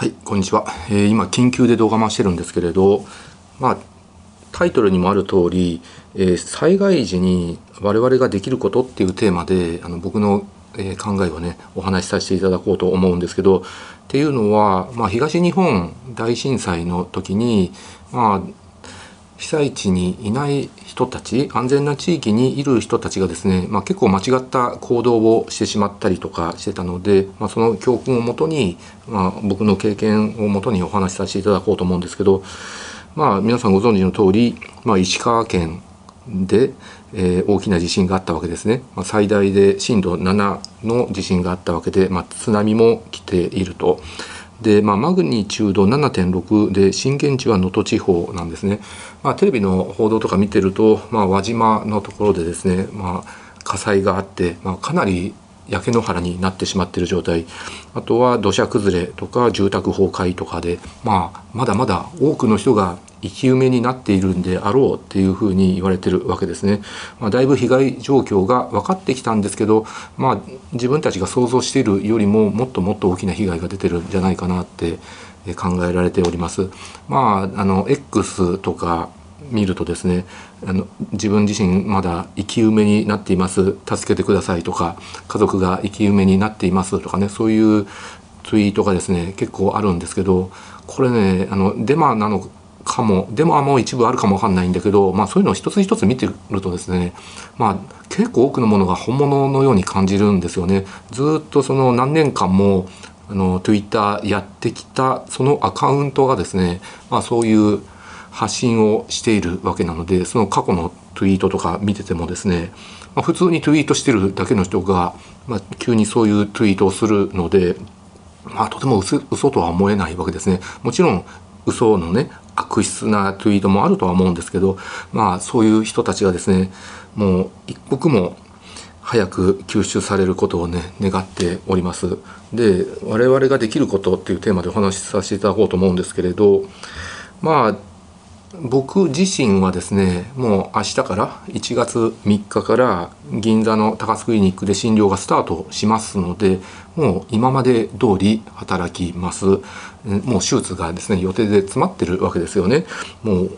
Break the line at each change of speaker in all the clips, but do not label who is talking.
はいこんにちは、えー、今緊急で動画回してるんですけれどまあタイトルにもある通り、えー、災害時に我々ができることっていうテーマであの僕の、えー、考えをねお話しさせていただこうと思うんですけどっていうのは、まあ、東日本大震災の時に、まあ、被災地にいない人たち安全な地域にいる人たちがですね、まあ、結構間違った行動をしてしまったりとかしてたので、まあ、その教訓をもとに、まあ、僕の経験をもとにお話しさせていただこうと思うんですけど、まあ、皆さんご存知の通り、まあ、石川県で、えー、大きな地震があったわけですね、ま、最大で震度7の地震があったわけで、ま、津波も来ていると。で、まあ、マグニチュード7.6で震源地は能登地方なんですね、まあ、テレビの報道とか見てると、まあ、輪島のところでですね、まあ、火災があって、まあ、かなり焼け野原になってしまっている状態あとは土砂崩れとか住宅崩壊とかで、まあ、まだまだ多くの人が生き埋めになっているんであろうっていうふうに言われてるわけですね。まあ、だいぶ被害状況が分かってきたんですけど、まあ、自分たちが想像しているよりももっともっと大きな被害が出てるんじゃないかなって考えられております。まあ、あの X とか見るとですねあの自分自身まだ生き埋めになっています助けてくださいとか家族が生き埋めになっていますとかねそういうツイートがですね結構あるんですけどこれねあのデマなのかもデマも一部あるかもわかんないんだけど、まあ、そういうのを一つ一つ見てるとですね、まあ、結構多くのものが本物のように感じるんですよね。ずっとその何年間もあの Twitter やってきたそのアカウントがですね、まあ、そういう発信をしているわけなのでその過去のツイートとか見ててもですね、まあ、普通にツイートしてるだけの人が、まあ、急にそういうツイートをするので、まあ、とても嘘嘘とは思えないわけですね。もちろん嘘のね悪質なツイートもあるとは思うんですけどまあそういう人たちがですねもう一刻も早く吸収されることをね願っておりますで我々ができることっていうテーマでお話しさせていただこうと思うんですけれどまあ僕自身はですねもう明日から1月3日から銀座の高須クリニックで診療がスタートしますのでもう今まで通り働きます。もう手術がですね予定で詰まってるわけですよね。もう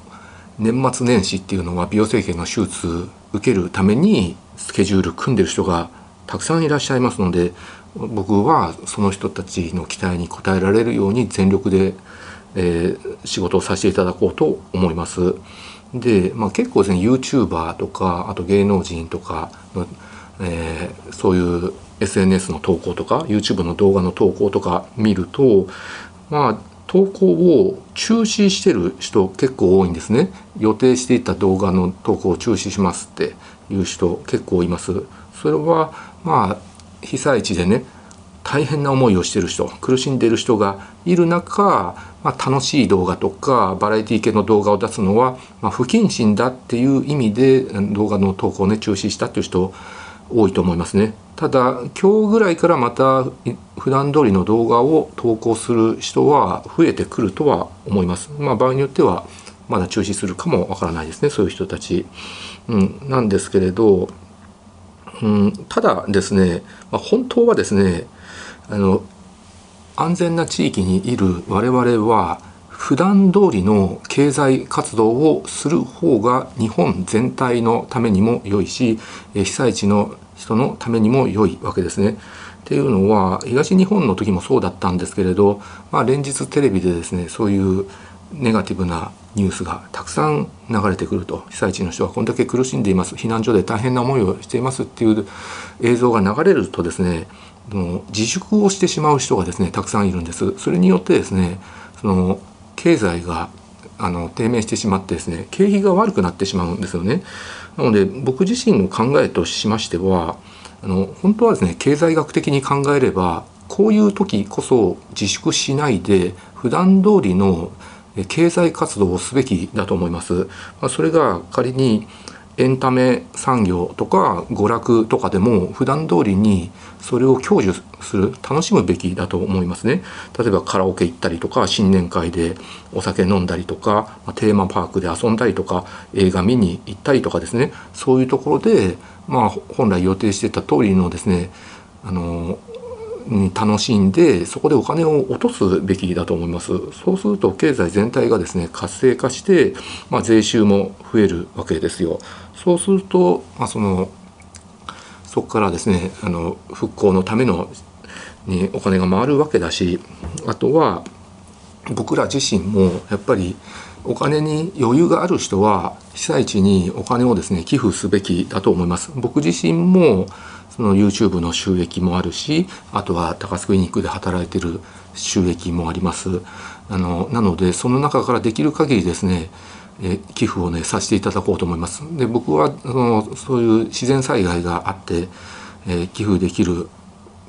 年末年始っていうのは美容整形の手術受けるためにスケジュール組んでる人がたくさんいらっしゃいますので僕はその人たちの期待に応えられるように全力でえー、仕事をさせていただこうと思います。で、まあ、結構ですね YouTuber とかあと芸能人とかの、えー、そういう SNS の投稿とか YouTube の動画の投稿とか見るとまあ投稿を中止してる人結構多いんですね予定していた動画の投稿を中止しますっていう人結構いますそれはまあ被災地でね大変な思いをしてる人苦しんでいる人がいる中、まあ、楽しい動画とかバラエティ系の動画を出すのは、まあ、不謹慎だっていう意味で動画の投稿をね中止したっていう人多いと思いますね。ただ今日ぐらいからまた普段通りの動画を投稿する人は増えてくるとは思います。まあ、場合によってはまだ中止するかもわからないですねそういう人たち。うん、なんですけれど、うん、ただですね、まあ、本当はですねあの安全な地域にいる我々は普段通りの経済活動をする方が日本全体のためにも良いし被災地の人のためにも良いわけですね。っていうのは東日本の時もそうだったんですけれど、まあ、連日テレビでですねそういうネガティブなニュースがたくさん流れてくると。被災地の人はこんだけ苦しんでいます。避難所で大変な思いをしていますっていう映像が流れるとですねの自粛をしてしまう人がですねたくさんいるんです。それによってですねその経済があの低迷してしまってですね景気が悪くなってしまうんですよね。なので僕自身の考えとしましてはあの本当はですね経済学的に考えればこういう時こそ自粛しないで普段通りの経済活動をすべきだと思います。ま、それが仮にエンタメ産業とか娯楽とかでも普段通りにそれを享受する楽しむべきだと思いますね例えばカラオケ行ったりとか新年会でお酒飲んだりとかテーマパークで遊んだりとか映画見に行ったりとかですねそういうところでまあ本来予定してた通りのですねあの楽しんでそこでお金を落とすべきだと思います。そうすると経済全体がですね活性化して、まあ、税収も増えるわけですよ。そうすると、まあ、そのそこからですねあの復興のためのにお金が回るわけだしあとは僕ら自身もやっぱりお金に余裕がある人は被災地にお金をですね寄付すべきだと思います。僕自身もその YouTube の収益もあるしあとは高須クリニックで働いてる収益もあります。あのなのでその中からできる限りですねえ寄付をねさせていただこうと思います。で僕はそのそういう自然災害があって、え寄付できる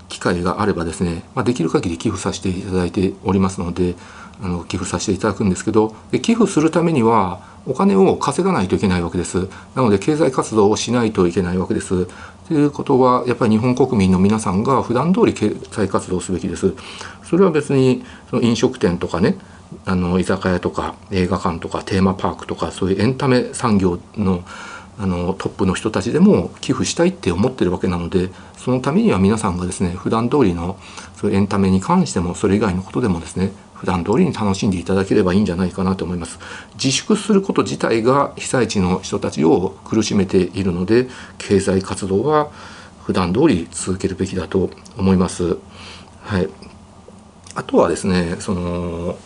機会があればですね、まあ、できる限り寄付させていただいておりますのであの寄付させていただくんですけどで寄付するためにはお金を稼がないといけないわけです。なので経済活動をしないといけないわけです。ということはやっぱり日本国民の皆さんが普段通り経済活動すべきです。それは別にその飲食店とかねあの居酒屋とか映画館とかテーマパークとかそういうエンタメ産業のあのトップの人たちでも寄付したいって思ってるわけなのでそのためには皆さんがですね普段通りのそういうエンタメに関してもそれ以外のことでもですね普段通りに楽しんでいただければいいんじゃないかなと思います。自粛すること自体が被災地の人たちを苦しめているので経済活動は普段通り続けるべきだと思います。はい。あとはですねその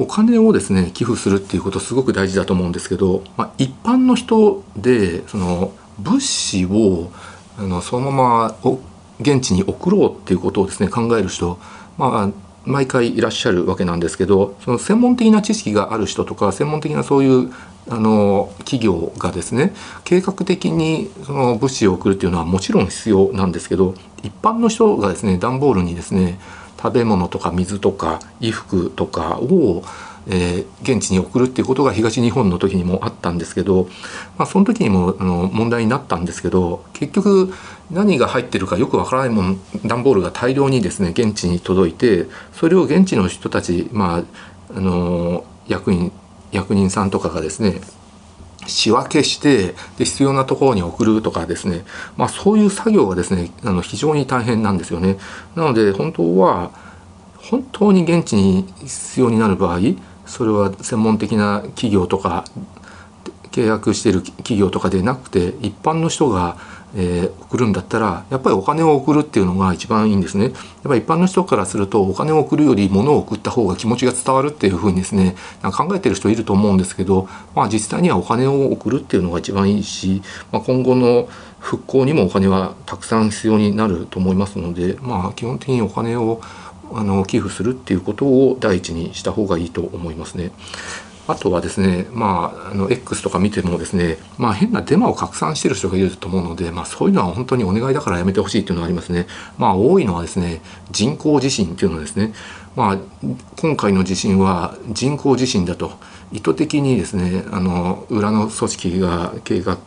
お金をですね寄付するっていうことすごく大事だと思うんですけど、まあ、一般の人でその物資をあのそのまま現地に送ろうっていうことをですね考える人、まあ、毎回いらっしゃるわけなんですけどその専門的な知識がある人とか専門的なそういうあの企業がですね計画的にその物資を送るっていうのはもちろん必要なんですけど一般の人がですね段ボールにですね食べ物とか水とか衣服とかを、えー、現地に送るっていうことが東日本の時にもあったんですけど、まあ、その時にもあの問題になったんですけど結局何が入ってるかよくわからないもん段ボールが大量にですね現地に届いてそれを現地の人たち、まあ、あの役員役人さんとかがですね仕分けしてで必要なところに送るとかですね、まあ、そういう作業がですねあの非常に大変なんですよね。なので本当は本当に現地に必要になる場合それは専門的な企業とか契約している企業とかでなくて一般の人がえー、送るんだったらやっぱりお金を送るっていうのが一番いいんですね。やっぱり一般の人からするとお金を送るより物を送った方が気持ちが伝わるっていうふうにですね考えてる人いると思うんですけど、まあ、実際にはお金を送るっていうのが一番いいし、まあ、今後の復興にもお金はたくさん必要になると思いますので、まあ、基本的にお金をあの寄付するっていうことを第一にした方がいいと思いますね。あとはですね、まあ、あの X とか見てもですね、まあ、変なデマを拡散してる人がいると思うので、まあ、そういうのは本当にお願いだからやめてほしいっていうのはありますね。まあ、多いのはですね、人工地震っていうのですね、まあ、今回の地震は人工地震だと意図的にですねあの裏の組織が計画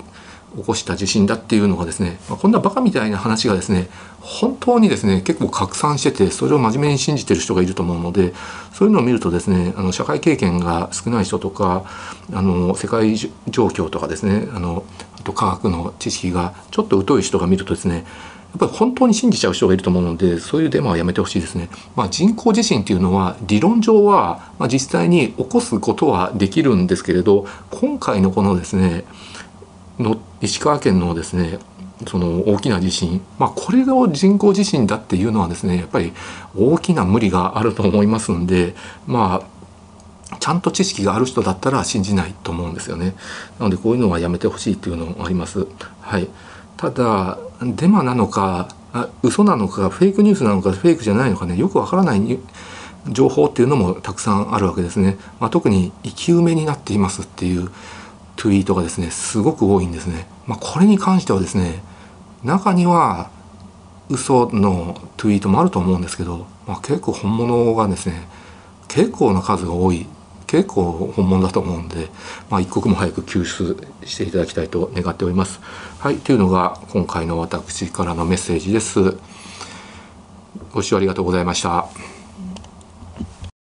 起こした地震だっていうのがですね、まあ、こんなバカみたいな話がですね本当にですね結構拡散しててそれを真面目に信じてる人がいると思うのでそういうのを見るとですねあの社会経験が少ない人とかあの世界状況とかですねあのあと科学の知識がちょっと疎い人が見るとですねやっぱり本当に信じちゃう人がいると思うのでそういうデマはやめてほしいですね。まあ、人工地震っていうのは理論上は、まあ、実際に起こすことはできるんですけれど今回のこのですねの石川県のですねその大きな地震、まあ、これが人工地震だっていうのはですねやっぱり大きな無理があると思いますんでまあちゃんと知識がある人だったら信じないと思うんですよね。なのでこういうのはやめてほしいっていうのもあります。はい、ただデマなのかあ嘘なのかフェイクニュースなのかフェイクじゃないのかねよくわからない情報っていうのもたくさんあるわけですね。まあ、特に生き埋めになっていますっていうツイートがですねすごく多いんですね。まあ、これに関してはですね中には嘘のツイートもあると思うんですけど、まあ、結構本物がですね結構な数が多い結構本物だと思うんで、まあ、一刻も早く救出していただきたいと願っております。はい、というのが今回の私からのメッセージです。ご視聴ありがとうございました。